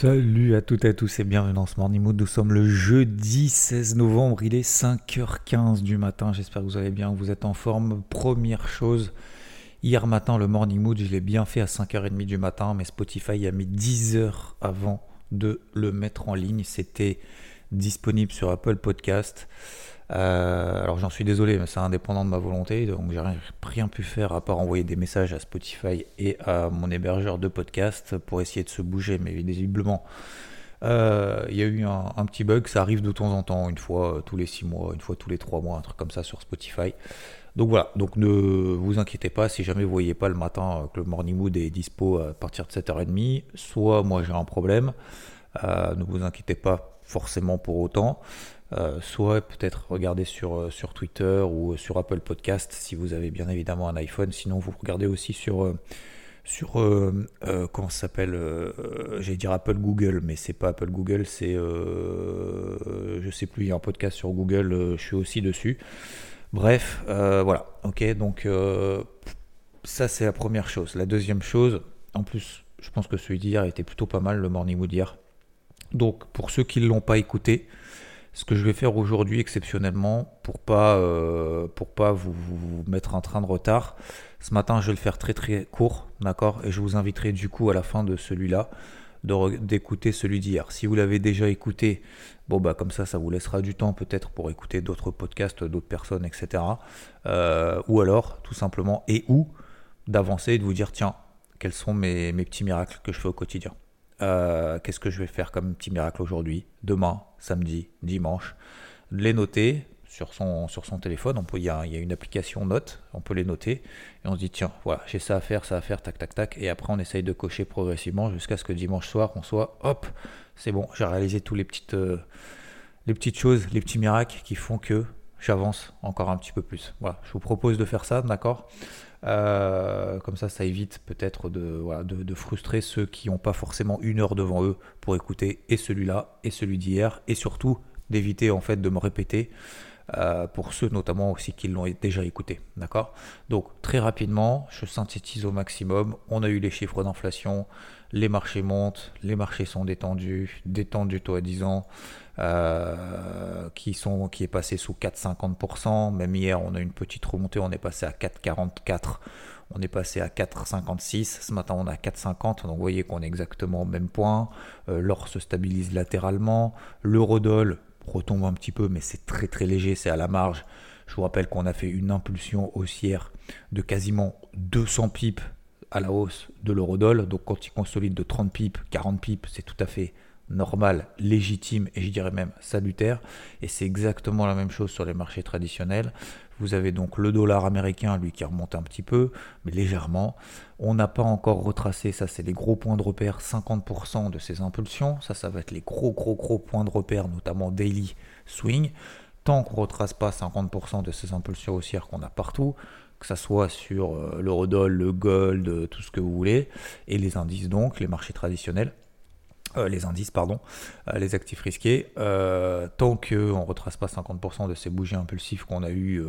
Salut à toutes et à tous et bienvenue dans ce Morning Mood. Nous sommes le jeudi 16 novembre, il est 5h15 du matin. J'espère que vous allez bien, vous êtes en forme. Première chose, hier matin, le Morning Mood, je l'ai bien fait à 5h30 du matin, mais Spotify a mis 10 heures avant de le mettre en ligne. C'était disponible sur Apple Podcast. Euh, alors j'en suis désolé, mais c'est indépendant de ma volonté, donc j'ai rien, pu faire à part envoyer des messages à Spotify et à mon hébergeur de podcast pour essayer de se bouger, mais visiblement euh, il y a eu un, petit bug, ça arrive de temps en temps, une fois euh, tous les 6 mois, une fois tous les 3 mois, un truc comme ça sur Spotify. Donc voilà, donc ne vous inquiétez pas si jamais vous voyez pas le matin que le Morning Mood est dispo à partir de 7h30, soit moi j'ai un problème, ne vous inquiétez pas forcément pour autant. Euh, soit peut-être regarder sur, euh, Twitter ou sur Apple Podcast si vous avez bien évidemment un iPhone. Sinon, vous regardez aussi sur, euh, sur comment ça s'appelle J'allais dire Apple Google, mais c'est pas Apple Google, c'est je sais plus. Il y a un podcast sur Google, je suis aussi dessus. Bref, voilà. Ok, donc ça c'est la première chose. La deuxième chose, en plus, je pense que celui d'hier était plutôt pas mal, le Morning Wood. Donc pour ceux qui ne l'ont pas écouté, ce que je vais faire aujourd'hui exceptionnellement pour pas euh, pas vous, mettre un train de retard. Ce matin, je vais le faire très très court, d'accord? Et je vous inviterai du coup à la fin de celui-là d'écouter celui d'hier. Si vous l'avez déjà écouté, bon bah comme ça, ça vous laissera du temps peut-être pour écouter d'autres podcasts, d'autres personnes, etc. Euh, ou alors, tout simplement, et ou d'avancer et de vous dire tiens, quels sont mes petits miracles que je fais au quotidien. Euh, qu'est-ce que je vais faire comme petit miracle aujourd'hui, demain, samedi, dimanche? Les noter sur son, sur son téléphone. On peut, il, y a, il y a une application note, on peut les noter. Et on se dit, tiens, voilà, j'ai ça à faire, ça à faire, tac, tac, tac. Et après, on essaye de cocher progressivement jusqu'à ce que dimanche soir, on soit, hop, c'est bon, j'ai réalisé tous les petites, euh, les petites choses, les petits miracles qui font que j'avance encore un petit peu plus. Voilà, je vous propose de faire ça, d'accord? Euh, comme ça, ça évite peut-être de, de, frustrer ceux qui n'ont pas forcément une heure devant eux pour écouter et celui-là et celui d'hier, et surtout d'éviter en fait de me répéter euh, pour ceux notamment aussi qui l'ont déjà écouté. D'accord? Donc très rapidement, je synthétise au maximum. On a eu les chiffres d'inflation, les marchés montent, les marchés sont détendus, détendus du taux à 10 ans. Euh, qui, sont, qui est passé sous 4,50%. Même hier, on a une petite remontée, on est passé à 4,44%. On est passé à 4,56. Ce matin, on a 4,50. Donc, vous voyez qu'on est exactement au même point. Euh, l'or se stabilise latéralement. L'eurodoll retombe un petit peu, mais c'est très très léger, c'est à la marge. Je vous rappelle qu'on a fait une impulsion haussière de quasiment 200 pips à la hausse de l'eurodoll. Donc, quand il consolide de 30 pips, 40 pips, c'est tout à fait normal, légitime et je dirais même salutaire. Et c'est exactement la même chose sur les marchés traditionnels. Vous avez donc le dollar américain, lui, qui remonte un petit peu, mais légèrement. On n'a pas encore retracé, ça c'est les gros points de repère, 50% de ces impulsions. Ça, ça va être les gros, gros, gros points de repère, notamment daily swing. Tant qu'on ne retrace pas 50% de ces impulsions haussières qu'on a partout, que ce soit sur euh, l'eurodoll, le gold, tout ce que vous voulez, et les indices donc, les marchés traditionnels, euh, les indices, pardon, euh, les actifs risqués, euh, tant qu'on ne retrace pas 50% de ces bougies impulsives qu'on a eues,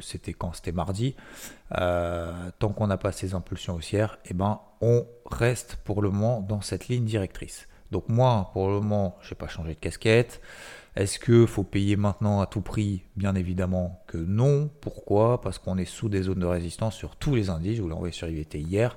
c'était quand C'était mardi, tant qu'on n'a pas ces impulsions haussières, eh ben, on reste pour le moment dans cette ligne directrice. Donc moi, pour le moment, je n'ai pas changé de casquette. Est-ce qu'il faut payer maintenant à tout prix? Bien évidemment que non. Pourquoi? Parce qu'on est sous des zones de résistance sur tous les indices. Je vous l'ai envoyé sur IVT hier.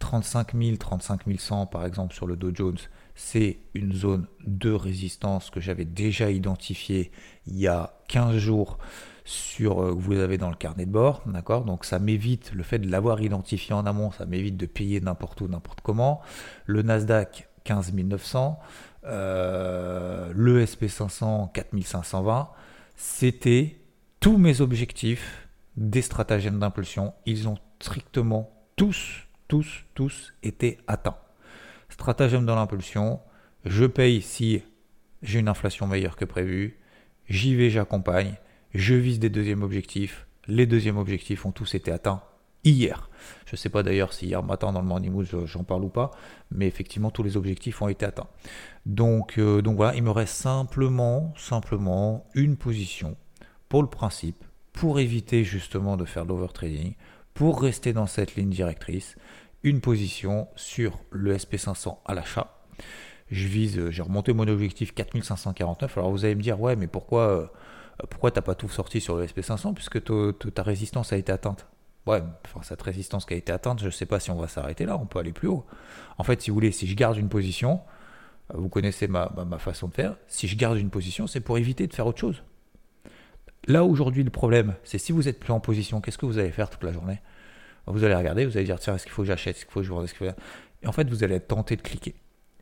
35 000, 35 100 par exemple sur le Dow Jones, c'est une zone de résistance que j'avais déjà identifiée il y a 15 jours sur euh, vous avez dans le carnet de bord, d'accord? Donc ça m'évite le fait de l'avoir identifié en amont, ça m'évite de payer n'importe où, n'importe comment. Le Nasdaq 15 900, euh, le SP500 4520, c'était tous mes objectifs des stratagèmes d'impulsion, ils ont strictement tous, tous, tous été atteints stratagème dans l'impulsion, je paye si j'ai une inflation meilleure que prévu, j'y vais, j'accompagne, je vise des deuxièmes objectifs, les deuxièmes objectifs ont tous été atteints hier. Je ne sais pas d'ailleurs si hier matin dans le Morning Mood j'en parle ou pas, mais effectivement tous les objectifs ont été atteints. Donc, euh, donc voilà, il me reste simplement, simplement une position pour le principe, pour éviter justement de faire l'overtrading, pour rester dans cette ligne directrice une position sur le SP500 à l'achat. Je vise, j'ai remonté mon objectif 4549. Alors vous allez me dire, ouais, mais pourquoi, pourquoi t'as pas tout sorti sur le SP500 puisque ta résistance a été atteinte? Ouais, cette résistance qui a été atteinte, je ne sais pas si on va s'arrêter là, on peut aller plus haut. En fait, si vous voulez, si je garde une position, vous connaissez ma, ma façon de faire, si je garde une position, c'est pour éviter de faire autre chose. Là, aujourd'hui, le problème, c'est si vous êtes plus en position, qu'est-ce que vous allez faire toute la journée? Vous allez regarder, vous allez dire, tiens, est-ce qu'il faut que j'achète, est-ce qu'il faut que je vende, est-ce qu'il faut... Et en fait, vous allez être tenté de cliquer.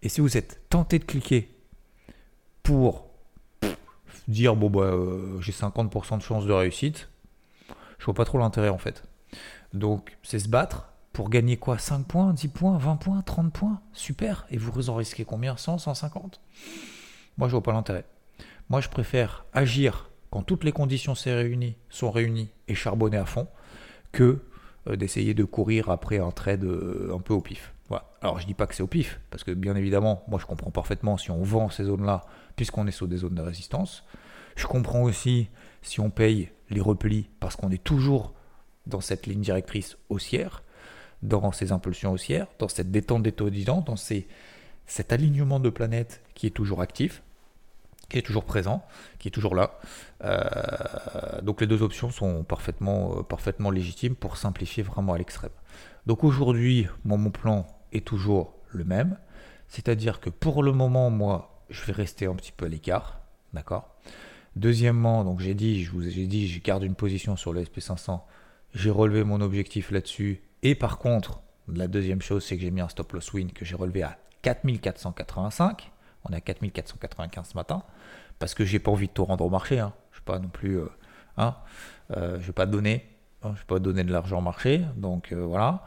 Et si vous êtes tenté de cliquer pour dire, bon, bah, euh, j'ai 50% de chance de réussite, je vois pas trop l'intérêt, en fait. Donc, c'est se battre pour gagner quoi 5 points, 10 points, 20 points, 30 points? Super Et vous en risquez combien? 100, 150 Moi, je vois pas l'intérêt. Moi, je préfère agir quand toutes les conditions sont réunies, sont réunies et charbonner à fond, que d'essayer de courir après un trade euh, un peu au pif. Voilà. Alors je dis pas que c'est au pif, parce que bien évidemment, moi je comprends parfaitement si on vend ces zones-là, puisqu'on est sur des zones de résistance. Je comprends aussi si on paye les replis, parce qu'on est toujours dans cette ligne directrice haussière, dans ces impulsions haussières, dans cette détente des taux dans cet alignement de planètes qui est toujours actif qui est toujours présent, qui est toujours là. Euh, donc les deux options sont parfaitement, euh, parfaitement légitimes pour simplifier vraiment à l'extrême. Donc aujourd'hui, mon plan est toujours le même, c'est-à-dire que pour le moment, moi, je vais rester un petit peu à l'écart, d'accord? Deuxièmement, donc j'ai dit, je vous ai dit, je garde une position sur le SP500, j'ai relevé mon objectif là-dessus, et par contre, la deuxième chose, c'est que j'ai mis un stop loss win que j'ai relevé à 4485. On est à 4495 ce matin parce que j'ai pas envie de tout rendre au marché. Hein. Je ne pas non plus, euh, hein, euh, je vais pas donner, hein, je vais pas donner de l'argent au marché. Donc euh, voilà,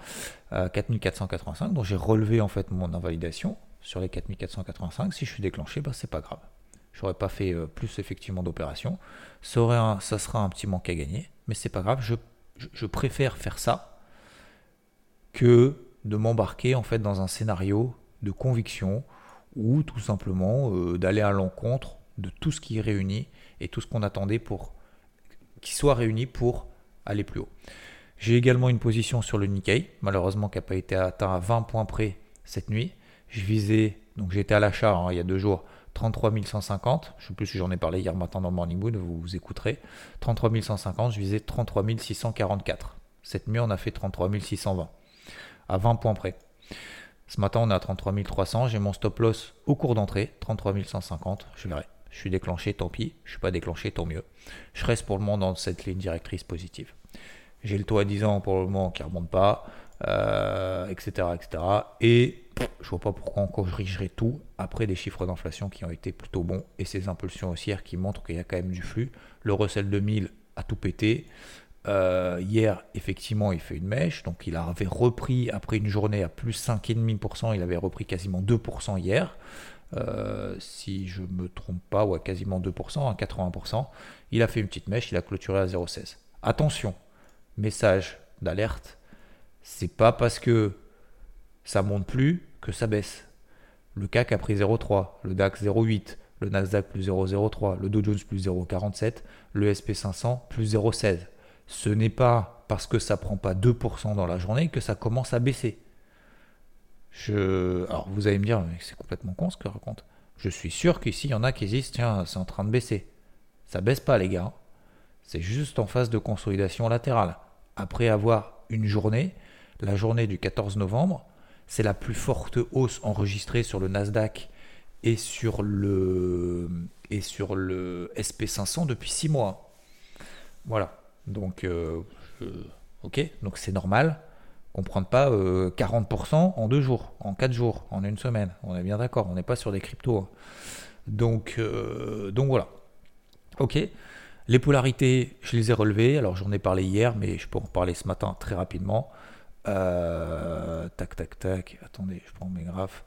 4485. Donc j'ai relevé en fait mon invalidation sur les 4485. Si je suis déclenché, bah, c'est pas grave. J'aurais pas fait plus effectivement d'opérations. Ça, ça sera un petit manque à gagner, mais c'est pas grave. Je, je préfère faire ça que de m'embarquer en fait dans un scénario de conviction ou tout simplement d'aller à l'encontre de tout ce qui est réuni et tout ce qu'on attendait pour qui soit réuni pour aller plus haut. J'ai également une position sur le Nikkei, malheureusement qui n'a pas été atteint à 20 points près cette nuit. Je visais, donc j'étais à l'achat hein, il y a deux jours, 33 150. Je ne sais plus si j'en ai parlé hier matin dans Morning Moon, vous vous écouterez. 33 150, je visais 33 644. Cette nuit, on a fait 33 620, à 20 points près. Ce matin, on est à 33 300. J'ai mon stop loss au cours d'entrée, 33 150. Je verrai. Je suis déclenché, tant pis. Je suis pas déclenché, tant mieux. Je reste pour le moment dans cette ligne directrice positive. J'ai le taux à 10 ans pour le moment qui ne remonte pas, etc., euh, etc. Et je vois pas pourquoi encore je corrigerais tout après des chiffres d'inflation qui ont été plutôt bons et ces impulsions haussières qui montrent qu'il y a quand même du flux. Le Russell 2000 a tout pété. Euh, hier, effectivement, il fait une mèche, donc il avait repris après une journée à plus 5,5%, il avait repris quasiment 2% hier. Euh, si je me trompe pas, ou à quasiment 2%, à 80%. Il a fait une petite mèche, il a clôturé à 0,16. Attention, message d'alerte, c'est pas parce que ça monte plus que ça baisse. Le CAC a pris 0,3, le DAX 0,8, le Nasdaq plus 0,03, le Dow Jones plus 0,47, le SP500 plus 0,16. Ce n'est pas parce que ça prend pas 2% dans la journée que ça commence à baisser. Je... Alors vous allez me dire, c'est complètement con ce que je raconte. Je suis sûr qu'ici, il y en a qui disent, tiens, c'est en train de baisser. Ça baisse pas, les gars. C'est juste en phase de consolidation latérale. Après avoir une journée, la journée du 14 novembre, c'est la plus forte hausse enregistrée sur le Nasdaq et sur le, et sur le SP500 depuis 6 mois. Voilà. Donc, euh, ok, donc c'est normal qu'on ne prenne pas 40% euh, en deux jours, en quatre jours, en une semaine. On est bien d'accord, on n'est pas sur des cryptos. Hein. Donc, euh, donc voilà. Ok. Les polarités, je les ai relevées. Alors j'en ai parlé hier, mais je peux en reparler ce matin très rapidement. Tac, tac, tac. Attendez, je prends mes graphes.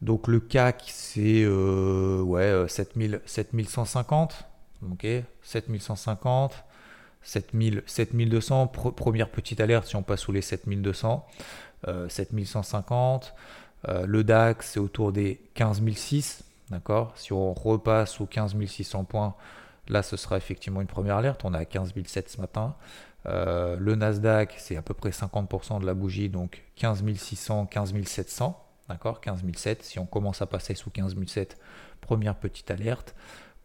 Donc le CAC, c'est ouais, 7000, 7150. Ok, 7150. 7000, 7200, première petite alerte si on passe sous les 7200, 7150. Euh, euh, le DAX, c'est autour des 15006. D'accord? Si on repasse aux 15600 points, là, ce sera effectivement une première alerte. On est à 15007 ce matin. Euh, le Nasdaq, c'est à peu près 50% de la bougie, donc 15600, 15700. D'accord? 15007. Si on commence à passer sous 15007, première petite alerte.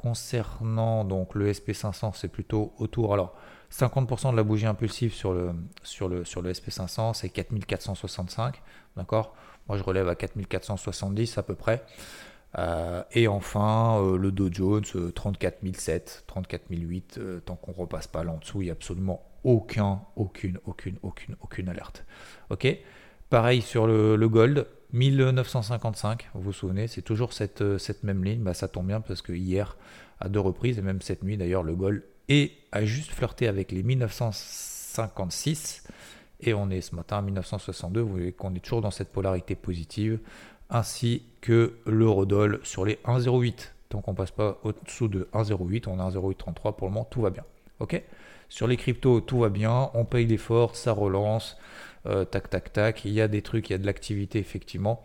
Concernant donc le SP500, c'est plutôt autour. Alors, 50% de la bougie impulsive sur le, sur le, sur le SP500, c'est 4465. D'accord? Moi, je relève à 4470 à peu près. Euh, et enfin, euh, le Dow Jones, 34007, 34008. tant qu'on repasse pas là en dessous, il n'y a absolument aucun, aucune, aucune, aucune, aucune alerte. Ok? Pareil sur le gold, 1955, vous vous souvenez, c'est toujours cette, euh, cette même ligne. Bah, ça tombe bien parce que hier, à deux reprises, et même cette nuit d'ailleurs, le Gold est, a juste flirté avec les 1956. Et on est ce matin à 1962. Vous voyez qu'on est toujours dans cette polarité positive, ainsi que l'eurodoll sur les 1,08. Tant qu'on passe pas au-dessous de 1,08, on a 1,0833 pour le moment, tout va bien. Ok? Sur les cryptos, tout va bien, on paye l'effort, ça relance. Euh, tac, tac, tac. Il y a des trucs, il y a de l'activité, effectivement.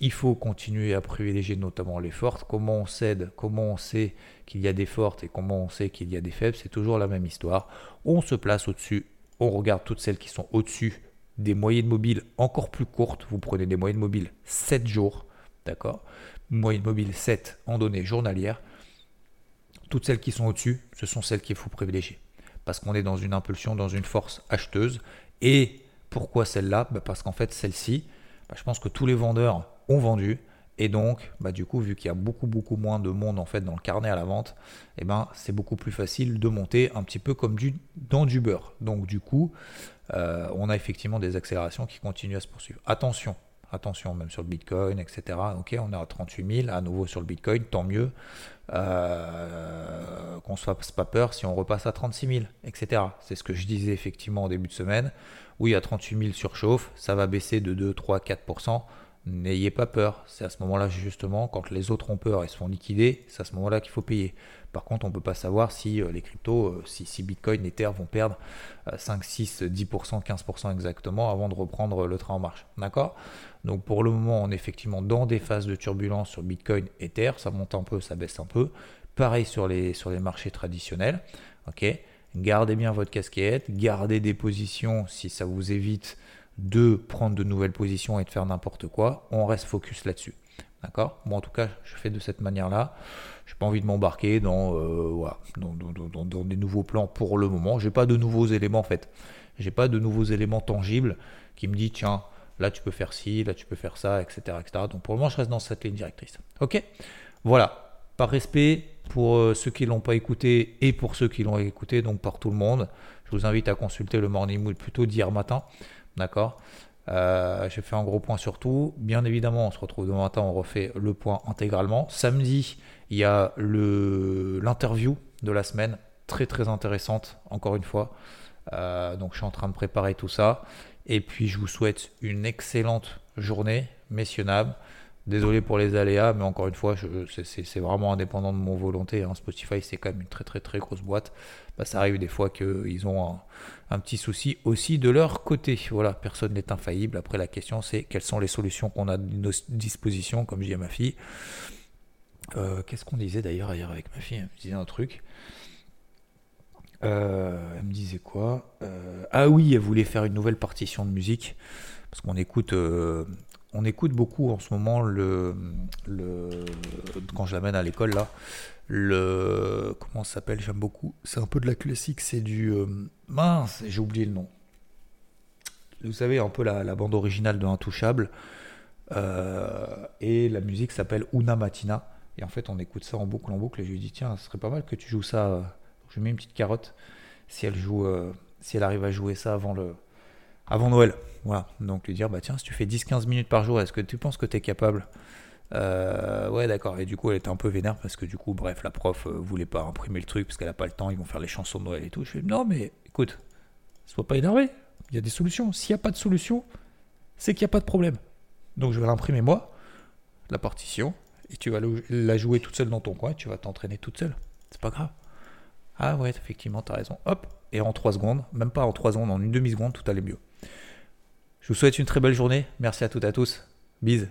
Il faut continuer à privilégier notamment les fortes. Comment on cède, comment on sait qu'il y a des fortes et comment on sait qu'il y a des faibles, c'est toujours la même histoire. On se place au-dessus, on regarde toutes celles qui sont au-dessus des moyennes mobiles encore plus courtes. Vous prenez des moyennes mobiles 7 jours, d'accord? Moyenne mobile 7 en données journalières. Toutes celles qui sont au-dessus, ce sont celles qu'il faut privilégier. Parce qu'on est dans une impulsion, dans une force acheteuse. Et pourquoi celle-là bah, Parce qu'en fait, celle-ci, bah, je pense que tous les vendeurs ont vendu. Et donc, bah, du coup, vu qu'il y a beaucoup, beaucoup moins de monde en fait dans le carnet à la vente, eh ben, c'est beaucoup plus facile de monter un petit peu comme dans du beurre. Donc, du coup, euh, on a effectivement des accélérations qui continuent à se poursuivre. Attention, attention, même sur le Bitcoin, etc. Ok, on est à 38 000, à nouveau sur le Bitcoin, tant mieux. Euh, qu'on ne se fasse pas peur si on repasse à 36 000, etc. C'est ce que je disais effectivement au début de semaine. Oui, à 38 000 surchauffe, ça va baisser de 2, 3, 4%. N'ayez pas peur. C'est à ce moment-là, justement, quand les autres ont peur et se font liquider, c'est à ce moment-là qu'il faut payer. Par contre, on ne peut pas savoir si euh, les cryptos, euh, si, Bitcoin, Ether vont perdre 5, 6, 10%, 15% exactement avant de reprendre le train en marche. D'accord? Donc pour le moment, on est effectivement dans des phases de turbulence sur Bitcoin, Ether. Ça monte un peu, ça baisse un peu. Pareil sur les, sur les marchés traditionnels. Ok? Gardez bien votre casquette, gardez des positions si ça vous évite de prendre de nouvelles positions et de faire n'importe quoi. On reste focus là-dessus. D'accord? Bon, en tout cas, je fais de cette manière-là. Je n'ai pas envie de m'embarquer dans, euh, dans, des nouveaux plans pour le moment. Je n'ai pas de nouveaux éléments en fait. J'ai pas de nouveaux éléments tangibles qui me disent tiens, là tu peux faire ci, là tu peux faire ça, etc. etc. Donc pour le moment, je reste dans cette ligne directrice. Ok? Voilà. Par respect pour euh, ceux qui ne l'ont pas écouté et pour ceux qui l'ont écouté, donc par tout le monde, je vous invite à consulter le Morning Mood plutôt d'hier matin. D'accord euh, J'ai fait un gros point sur tout. Bien évidemment, on se retrouve demain matin, on refait le point intégralement. Samedi, il y a l'interview de la semaine, très très intéressante, encore une fois. Euh, donc je suis en train de préparer tout ça. Et puis je vous souhaite une excellente journée, messieurs, Désolé pour les aléas, mais encore une fois, c'est vraiment indépendant de mon volonté. Hein. Spotify, c'est quand même une très très très grosse boîte. Bah, ça arrive des fois qu'ils ont un, petit souci aussi de leur côté. Voilà, personne n'est infaillible. Après, la question, c'est quelles sont les solutions qu'on a à nos dispositions, comme je dis à ma fille. Euh, qu'est-ce qu'on disait d'ailleurs hier avec ma fille? Elle me disait un truc. Euh, elle me disait quoi? Euh, Ah oui, elle voulait faire une nouvelle partition de musique. Parce qu'on écoute on écoute beaucoup en ce moment le, quand je l'amène à l'école là le comment ça s'appelle j'aime beaucoup c'est un peu de la classique c'est du euh, mince j'ai oublié le nom. Vous savez un peu la, bande originale de Intouchable euh, et la musique s'appelle Una Matina et en fait on écoute ça en boucle en boucle et je lui dis tiens ce serait pas mal que tu joues ça je lui mets une petite carotte si elle joue euh, si elle arrive à jouer ça avant le avant Noël. Voilà. Donc lui dire, bah tiens, si tu fais 10-15 minutes par jour, est-ce que tu penses que tu es capable? Euh, Ouais, d'accord. Et du coup, elle était un peu vénère parce que du coup, bref, la prof euh, voulait pas imprimer le truc parce qu'elle a pas le temps, ils vont faire les chansons de Noël et tout. Je fais, non, mais écoute, sois pas énervé. Il y a des solutions. S'il n'y a pas de solution, c'est qu'il n'y a pas de problème. Donc je vais l'imprimer moi, la partition, et tu vas la jouer toute seule dans ton coin, tu vas t'entraîner toute seule. C'est pas grave. Ah ouais, effectivement, tu as raison. Hop, et en 3 secondes, même pas en 3 secondes, en une demi-seconde, tout allait mieux. Je vous souhaite une très belle journée. Merci à toutes et à tous. Bise.